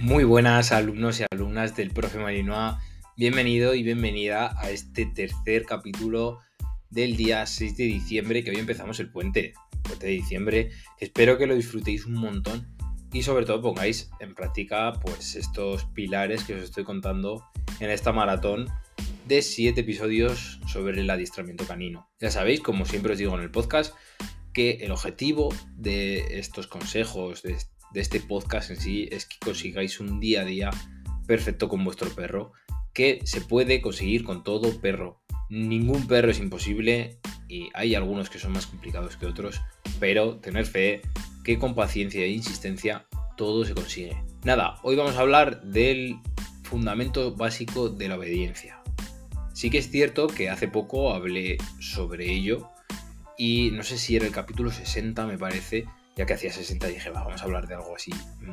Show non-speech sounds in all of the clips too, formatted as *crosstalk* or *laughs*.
Muy buenas alumnos y alumnas del profe Marinoa. Bienvenido y bienvenida a este tercer capítulo del día 6 de diciembre, que hoy empezamos el puente, puente de diciembre. Espero que lo disfrutéis un montón y sobre todo pongáis en práctica pues estos pilares que os estoy contando en esta maratón de 7 episodios sobre el adiestramiento canino. Ya sabéis, como siempre os digo en el podcast, que el objetivo de estos consejos, de de este podcast en sí es que consigáis un día a día perfecto con vuestro perro, que se puede conseguir con todo perro. Ningún perro es imposible y hay algunos que son más complicados que otros, pero tener fe que con paciencia e insistencia todo se consigue. Nada, hoy vamos a hablar del fundamento básico de la obediencia. Sí que es cierto que hace poco hablé sobre ello y no sé si era el capítulo 60 me parece, ya que hacía 60 dije, vamos a hablar de algo así mm,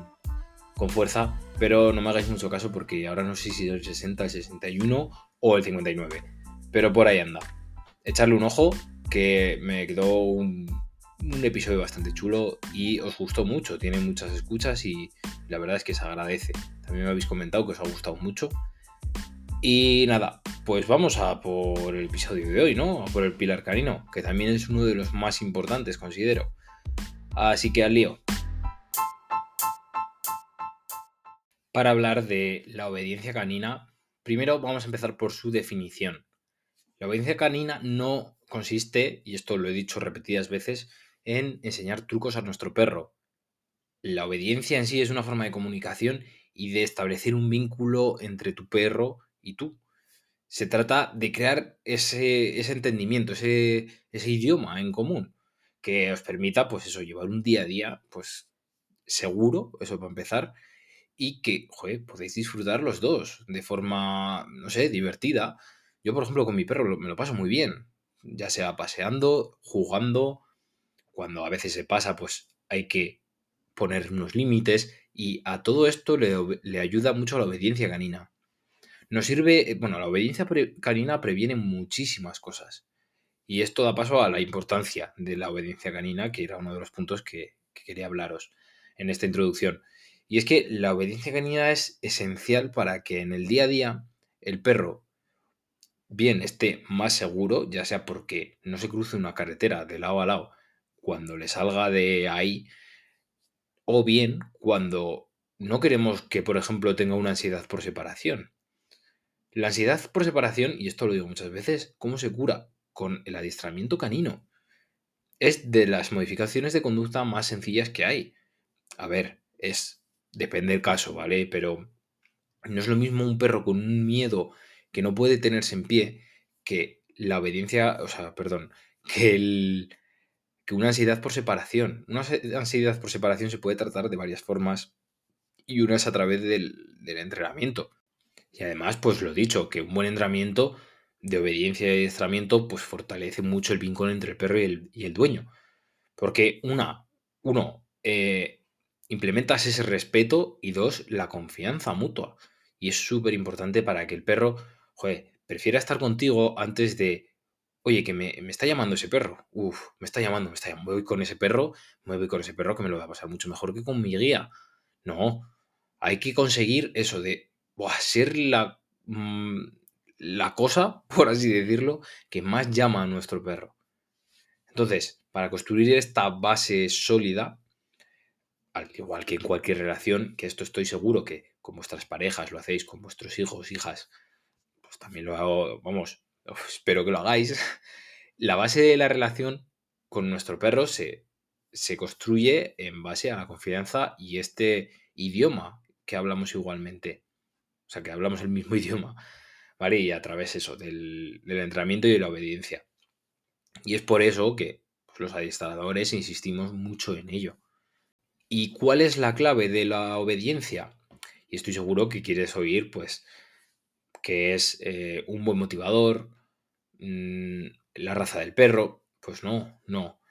con fuerza, pero no me hagáis mucho caso porque ahora no sé si es el 60, el 61 o el 59, pero por ahí anda. Echarle un ojo, que me quedó un, episodio bastante chulo y os gustó mucho, tiene muchas escuchas y la verdad es que se agradece. También me habéis comentado que os ha gustado mucho. Y nada, pues vamos a por el episodio de hoy, ¿no? A por el pilar canino, que también es uno de los más importantes, considero. Así que al lío. Para hablar de la obediencia canina, primero vamos a empezar por su definición. La obediencia canina no consiste, y esto lo he dicho repetidas veces, en enseñar trucos a nuestro perro. La obediencia en sí es una forma de comunicación y de establecer un vínculo entre tu perro y tú. Se trata de crear ese, entendimiento, ese idioma en común que os permita, pues eso, llevar un día a día, pues seguro, eso para empezar, y que, podéis disfrutar los dos de forma, no sé, divertida. Yo, por ejemplo, con mi perro me lo paso muy bien, ya sea paseando, jugando, cuando a veces se pasa, pues hay que poner unos límites y a todo esto le, le ayuda mucho la obediencia canina. Nos sirve, eh, bueno, la obediencia canina previene muchísimas cosas. Y esto da paso a la importancia de la obediencia canina, que era uno de los puntos que, quería hablaros en esta introducción. Y es que la obediencia canina es esencial para que en el día a día el perro bien esté más seguro, ya sea porque no se cruce una carretera de lado a lado cuando le salga de ahí, o bien cuando no queremos que, por ejemplo, tenga una ansiedad por separación. La ansiedad por separación, y esto lo digo muchas veces, ¿cómo se cura? Con el adiestramiento canino. Es de las modificaciones de conducta más sencillas que hay. A ver, es depende del caso, ¿vale? Pero no es lo mismo un perro con un miedo que no puede tenerse en pie que la obediencia, o sea, perdón, que el que una ansiedad por separación. Una ansiedad por separación se puede tratar de varias formas y una es a través del, del entrenamiento. Y además, pues lo dicho, que un buen entrenamiento de obediencia y adiestramiento, pues fortalece mucho el vínculo entre el perro y el, dueño. Porque una, uno, eh, implementas ese respeto y dos, la confianza mutua. Y es súper importante para que el perro, joder, prefiera estar contigo antes de, oye, que me, está llamando ese perro. Uf, me está llamando, me está llamando. Voy con ese perro, me voy con ese perro que me lo va a pasar mucho mejor que con mi guía. No, hay que conseguir eso de ser la... Mm, la cosa, *laughs* por así decirlo, que más llama a nuestro perro. Entonces, para construir esta base sólida, al igual que en cualquier relación, que esto estoy seguro que con vuestras parejas lo hacéis, con vuestros hijos, hijas, pues también lo hago, vamos, espero que lo hagáis. *laughs* La base de la relación con nuestro perro se, se construye en base a la confianza y este idioma que hablamos igualmente. O sea, que hablamos el mismo *laughs* idioma. ¿Vale? Y a través eso, del, entrenamiento y de la obediencia. Y es por eso que pues, los adiestradores insistimos mucho en ello. ¿Y cuál es la clave de la obediencia? Y estoy seguro que quieres oír, pues, que es eh, un buen motivador, mm, la raza del perro. Pues no, no.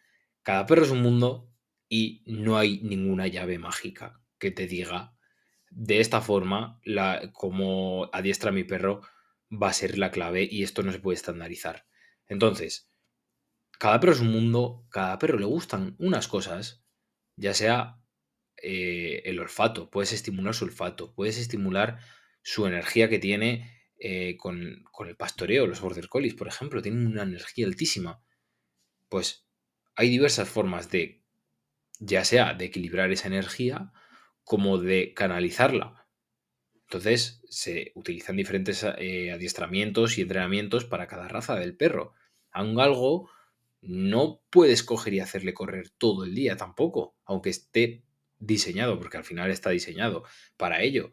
Cada perro es un mundo y no hay ninguna llave mágica que te diga de esta forma, la, como adiestra mi perro, va a ser la clave y esto no se puede estandarizar. Entonces, cada perro es un mundo, cada perro le gustan unas cosas, ya sea eh, el olfato, puedes estimular su olfato, puedes estimular su energía que tiene eh, con, con, el pastoreo. Los border collies, por ejemplo, tienen una energía altísima. Pues hay diversas formas de, ya sea de equilibrar esa energía, como de canalizarla. Entonces se utilizan diferentes eh, adiestramientos y entrenamientos para cada raza del perro. A un galgo no puedes coger y hacerle correr todo el día tampoco, aunque esté diseñado, porque al final está diseñado para ello.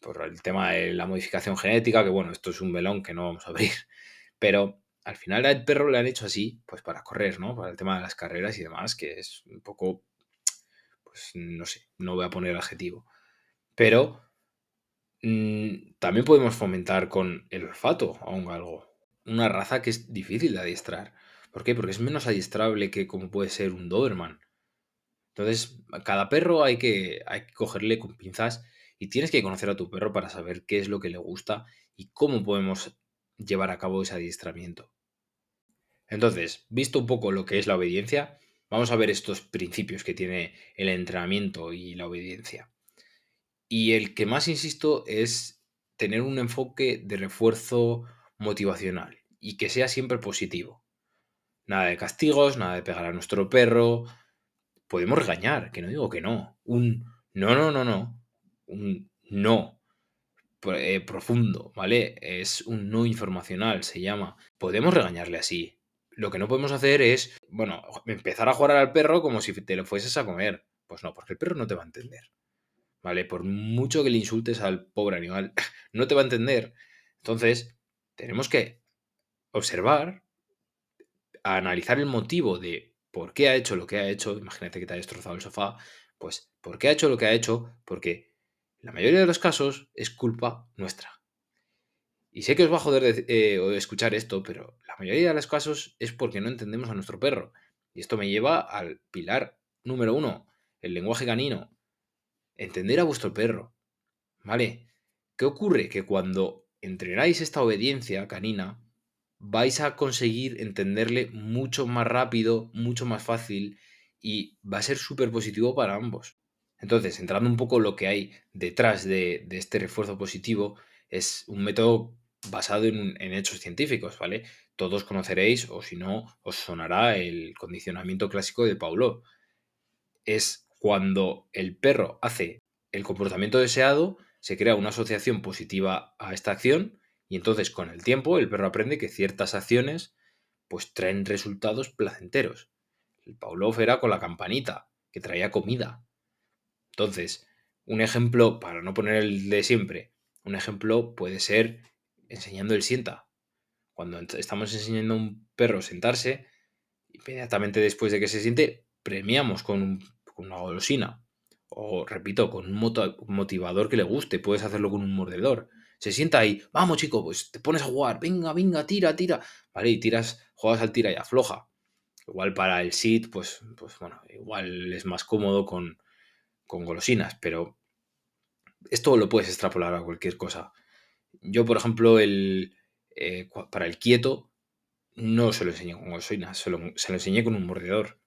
Por el tema de la modificación genética, que bueno, esto es un melón que no vamos a abrir. *laughs* Pero al final al perro le han hecho así, pues para correr, ¿no? Para el tema de las carreras y demás, que es un poco, pues no sé, no voy a poner adjetivo. Pero también podemos fomentar con el olfato a un galgo. Una raza que es difícil de adiestrar. ¿Por qué? Porque es menos adiestrable que como puede ser un Doberman. Entonces, cada perro hay que, hay que cogerle con pinzas y tienes que conocer a tu perro para saber qué es lo que le gusta y cómo podemos llevar a cabo ese adiestramiento. Entonces, visto un poco lo que es la obediencia, vamos a ver estos principios que tiene el entrenamiento y la obediencia. Y el que más insisto es tener un enfoque de refuerzo motivacional y que sea siempre positivo. Nada de castigos, nada de pegar a nuestro perro. Podemos regañar, que no digo que no. Un no, no, no, no. Un no eh, profundo, ¿vale? Es un no informacional, se llama. Podemos regañarle así. Lo que no podemos hacer es, bueno, empezar a jugar al perro como si te lo fueses a comer. Pues no, porque el perro no te va a entender. ¿Vale? Por mucho que le insultes al pobre animal, *laughs* no te va a entender. Entonces, tenemos que observar, analizar el motivo de por qué ha hecho lo que ha hecho, imagínate que te ha destrozado el sofá, pues ¿por qué ha hecho lo que ha hecho? Porque la mayoría de los casos es culpa nuestra. Y sé que os va a joder eh, escuchar esto, pero la mayoría de los casos es porque no entendemos a nuestro perro. Y esto me lleva al pilar número uno, el lenguaje canino. Entender a vuestro perro. ¿Vale? ¿Qué ocurre? Que cuando entrenáis esta obediencia canina, vais a conseguir entenderle mucho más rápido, mucho más fácil y va a ser súper positivo para ambos. Entonces, entrando un poco lo que hay detrás de, este refuerzo positivo, es un método basado en, en, hechos científicos, ¿vale? Todos conoceréis, o si no, os sonará el condicionamiento clásico de Paulo. Es cuando el perro hace el comportamiento deseado, se crea una asociación positiva a esta acción y entonces con el tiempo el perro aprende que ciertas acciones pues traen resultados placenteros. El Pavlov era con la campanita, que traía comida. Entonces, un ejemplo, para no poner el de siempre, un ejemplo puede ser enseñando el sienta. Cuando estamos enseñando a un perro a sentarse, inmediatamente después de que se siente, premiamos con, con una golosina. O, repito, con un motivador que le guste. Puedes hacerlo con un mordedor se sienta ahí, vamos chico, pues te pones a jugar, venga, venga, tira, tira, ¿vale? Y tiras, juegas al tira y afloja. Igual para el sit, pues, pues bueno, igual es más cómodo con, con golosinas, pero esto lo puedes extrapolar a cualquier cosa. Yo, por ejemplo, el, eh, para el quieto no se lo enseñé con golosinas, se lo, se lo enseñé con un mordedor.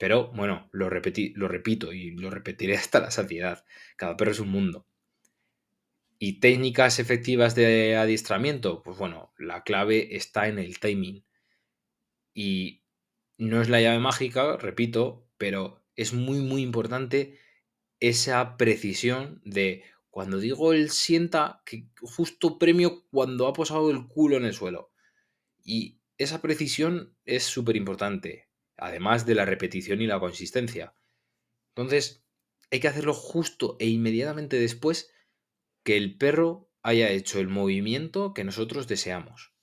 Pero bueno, lo, repetí, lo repito y lo repetiré *laughs* hasta la saciedad. Cada perro es un mundo. ¿Y técnicas efectivas de adiestramiento? Pues bueno, la clave está en el timing. Y no es la llave mágica, repito, pero es muy, muy importante esa precisión de cuando digo el sienta, que justo premio cuando ha posado el culo en el suelo. Y esa precisión es súper importante, además de la repetición y la consistencia. Entonces, hay que hacerlo justo e inmediatamente después que el perro haya hecho el movimiento que nosotros deseamos.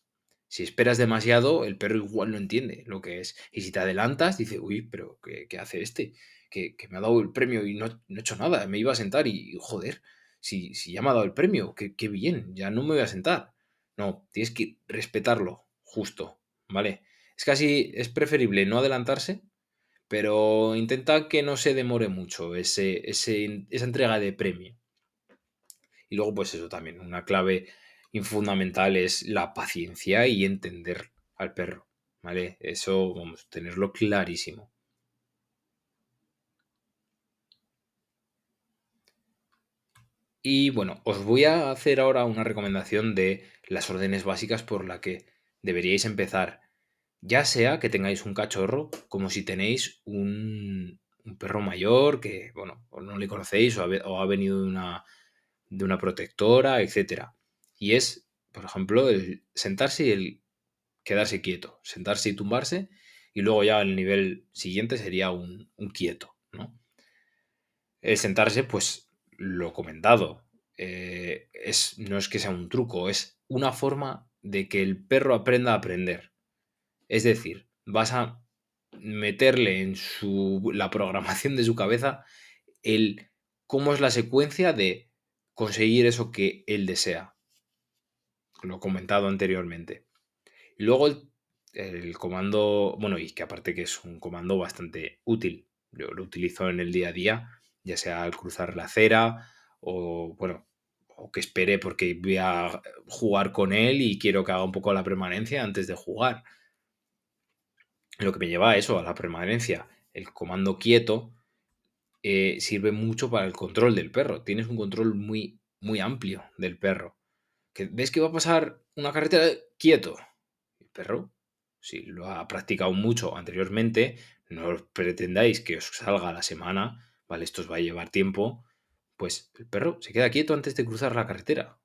Si esperas demasiado, el perro igual no entiende lo que es. Y si te adelantas, dice, uy, pero ¿qué, hace este? Que, me ha dado el premio y no, he hecho nada. Me iba a sentar y, joder, si, si ya me ha dado el premio, qué bien, ya no me voy a sentar. No, tienes que respetarlo, justo, ¿vale? Es casi, es preferible no adelantarse, pero intenta que no se demore mucho ese, esa entrega de premio. Y luego, pues eso también, una clave fundamental es la paciencia y entender al perro, ¿vale? Eso, vamos, tenerlo clarísimo. Y bueno, os voy a hacer ahora una recomendación de las órdenes básicas por la que deberíais empezar. Ya sea que tengáis un cachorro, como si tenéis un, perro mayor que, bueno, o no le conocéis o ha, venido de una, de una protectora, etc. Y es, por ejemplo, el sentarse y el quedarse quieto, sentarse y tumbarse, y luego ya el nivel siguiente sería un, un quieto, ¿no? El sentarse, pues lo comentado, eh, es, no es que sea un truco, es una forma de que el perro aprenda a aprender. Es decir, vas a meterle en su, la programación de su cabeza el cómo es la secuencia de conseguir eso que él desea. Lo comentado anteriormente. Y luego el, el, comando, bueno, y que aparte que es un comando bastante útil. Yo lo utilizo en el día a día, ya sea al cruzar la acera o, bueno, o que espere porque voy a jugar con él y quiero que haga un poco la permanencia antes de jugar. Lo que me lleva a eso, a la permanencia. El comando quieto eh, sirve mucho para el control del perro. Tienes un control muy, muy amplio del perro. Que ves que va a pasar una carretera quieto. El perro, si lo ha practicado mucho anteriormente, no pretendáis que os salga la semana, ¿vale? Esto os va a llevar tiempo. Pues el perro se queda quieto antes de cruzar la carretera.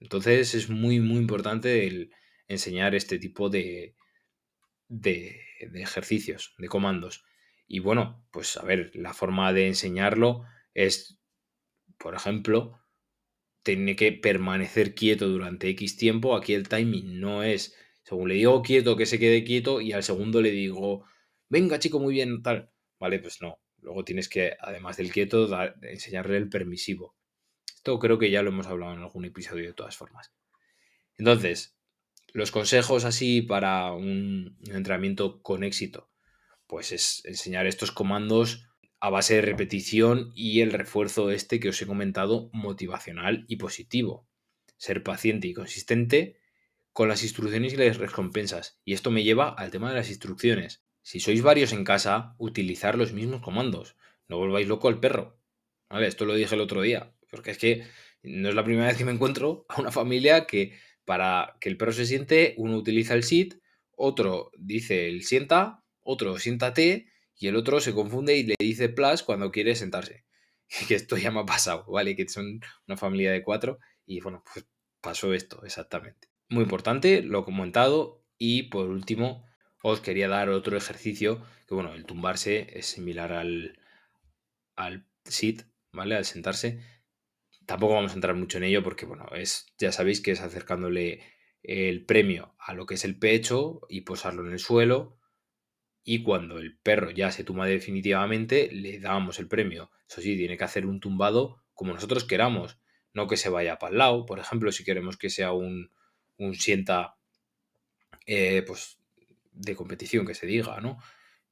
Entonces es muy, muy importante el enseñar este tipo de, de, ejercicios, de comandos. Y bueno, pues a ver, la forma de enseñarlo es, por ejemplo, tiene que permanecer quieto durante X tiempo. Aquí el timing no es, según le digo quieto, que se quede quieto y al segundo le digo, venga chico, muy bien, tal. Vale, pues no. Luego tienes que, además del quieto, enseñarle el permisivo. Esto creo que ya lo hemos hablado en algún episodio de todas formas. Entonces, los consejos así para un entrenamiento con éxito, pues es enseñar estos comandos a base de repetición y el refuerzo este que os he comentado motivacional y positivo. Ser paciente y consistente con las instrucciones y las recompensas. Y esto me lleva al tema de las instrucciones. Si sois varios en casa, utilizar los mismos comandos. No volváis loco al perro. ¿Vale? Esto lo dije el otro día. Porque es que no es la primera vez que me encuentro a una familia que para que el perro se siente, uno utiliza el sit, otro dice el sienta, otro siéntate y el otro se confunde y le dice plus cuando quiere sentarse. *laughs* Que esto ya me ha pasado, ¿vale? Que son una familia de cuatro y bueno, pues pasó esto exactamente. Muy importante, lo comentado y por último os quería dar otro ejercicio que bueno, el tumbarse es similar al, al sit, ¿vale? Al sentarse, Tampoco vamos a entrar mucho en ello porque, bueno, es, ya sabéis que es acercándole el premio a lo que es el pecho y posarlo en el suelo. Y cuando el perro ya se tumba definitivamente, le damos el premio. Eso sí, tiene que hacer un tumbado como nosotros queramos, no que se vaya para el lado. Por ejemplo, si queremos que sea un, un sienta eh, pues, de competición, que se diga, ¿no?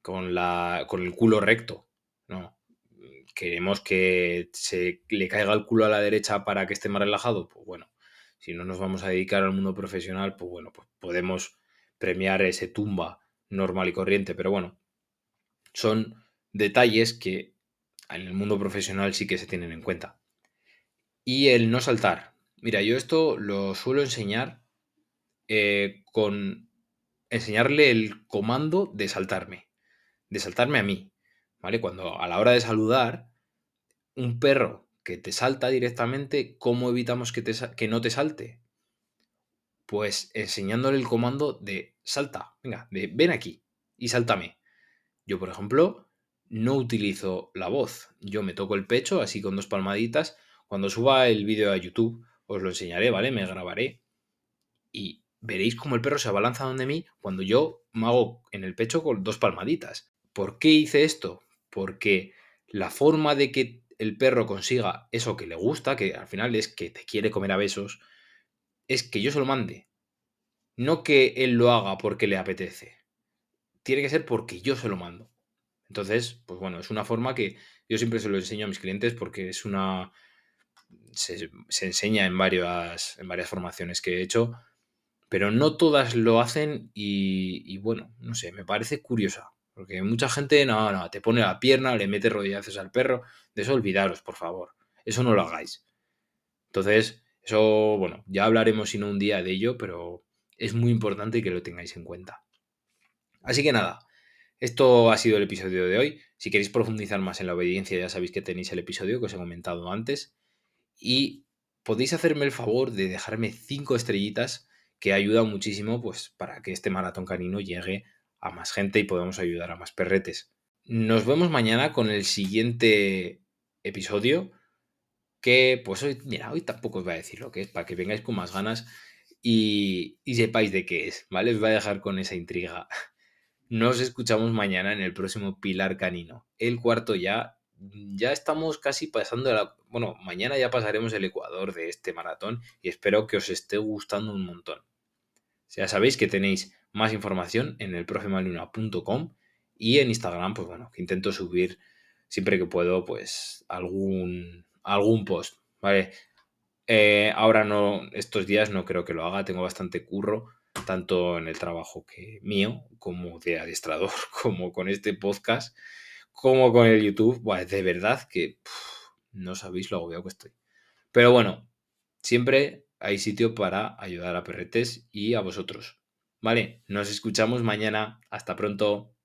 Con, la, con el culo recto. No, queremos que se le caiga el culo a la derecha para que esté más relajado, pues bueno, si no nos vamos a dedicar al mundo profesional, pues bueno, pues podemos premiar ese tumba normal y corriente, pero bueno, son detalles que en el mundo profesional sí que se tienen en cuenta. Y el no saltar. Mira, yo esto lo suelo enseñar eh, con enseñarle el comando de saltarme, de saltarme a mí. ¿Vale? Cuando a la hora de saludar, un perro que te salta directamente, ¿cómo evitamos que, te, que no te salte? Pues enseñándole el comando de salta, venga, de ven aquí y sáltame. Yo, por ejemplo, no utilizo la voz. Yo me toco el pecho así con dos palmaditas. Cuando suba el vídeo a YouTube os lo enseñaré, ¿vale? Me grabaré. Y veréis cómo el perro se abalanza donde mí cuando yo me hago en el pecho con dos palmaditas. ¿Por qué hice esto? Porque la forma de que el perro consiga eso que le gusta, que al final es que te quiere comer a besos, es que yo se lo mande. No que él lo haga porque le apetece. Tiene que ser porque yo se lo mando. Entonces, pues bueno, es una forma que yo siempre se lo enseño a mis clientes porque es una... Se, enseña en varias, en varias formaciones que he hecho, pero no todas lo hacen y, y bueno, no sé, me parece curiosa. Porque mucha gente, no, no, te pone la pierna, le mete rodillazos al perro. De eso olvidaros, por favor. Eso no lo hagáis. Entonces, eso, bueno, ya hablaremos si no un día de ello, pero es muy importante que lo tengáis en cuenta. Así que nada, esto ha sido el episodio de hoy. Si queréis profundizar más en la obediencia, ya sabéis que tenéis el episodio que os he comentado antes. Y podéis hacerme el favor de dejarme cinco estrellitas que ayuda muchísimo pues, para que este maratón canino llegue a más gente y podamos ayudar a más perretes. Nos vemos mañana con el siguiente episodio que pues hoy, mira, hoy tampoco os voy a decir lo que es, para que vengáis con más ganas y, y sepáis de qué es, ¿vale? Os voy a dejar con esa intriga. Nos escuchamos mañana en el próximo Pilar Canino. El cuarto ya. Ya estamos casi pasando la. Bueno, mañana ya pasaremos el Ecuador de este maratón y espero que os esté gustando un montón. Ya sabéis que tenéis más información en el profemaluna.com y en Instagram, pues bueno, que intento subir siempre que puedo, pues algún, algún post, ¿vale? Eh, ahora no, estos días no creo que lo haga, tengo bastante curro, tanto en el trabajo que mío, como de adiestrador, *laughs* como con este podcast, como con el YouTube. De verdad que no sabéis lo agobiado que estoy. Pero bueno, siempre hay sitio para ayudar a perretes y a vosotros. Vale, nos escuchamos mañana. Hasta pronto.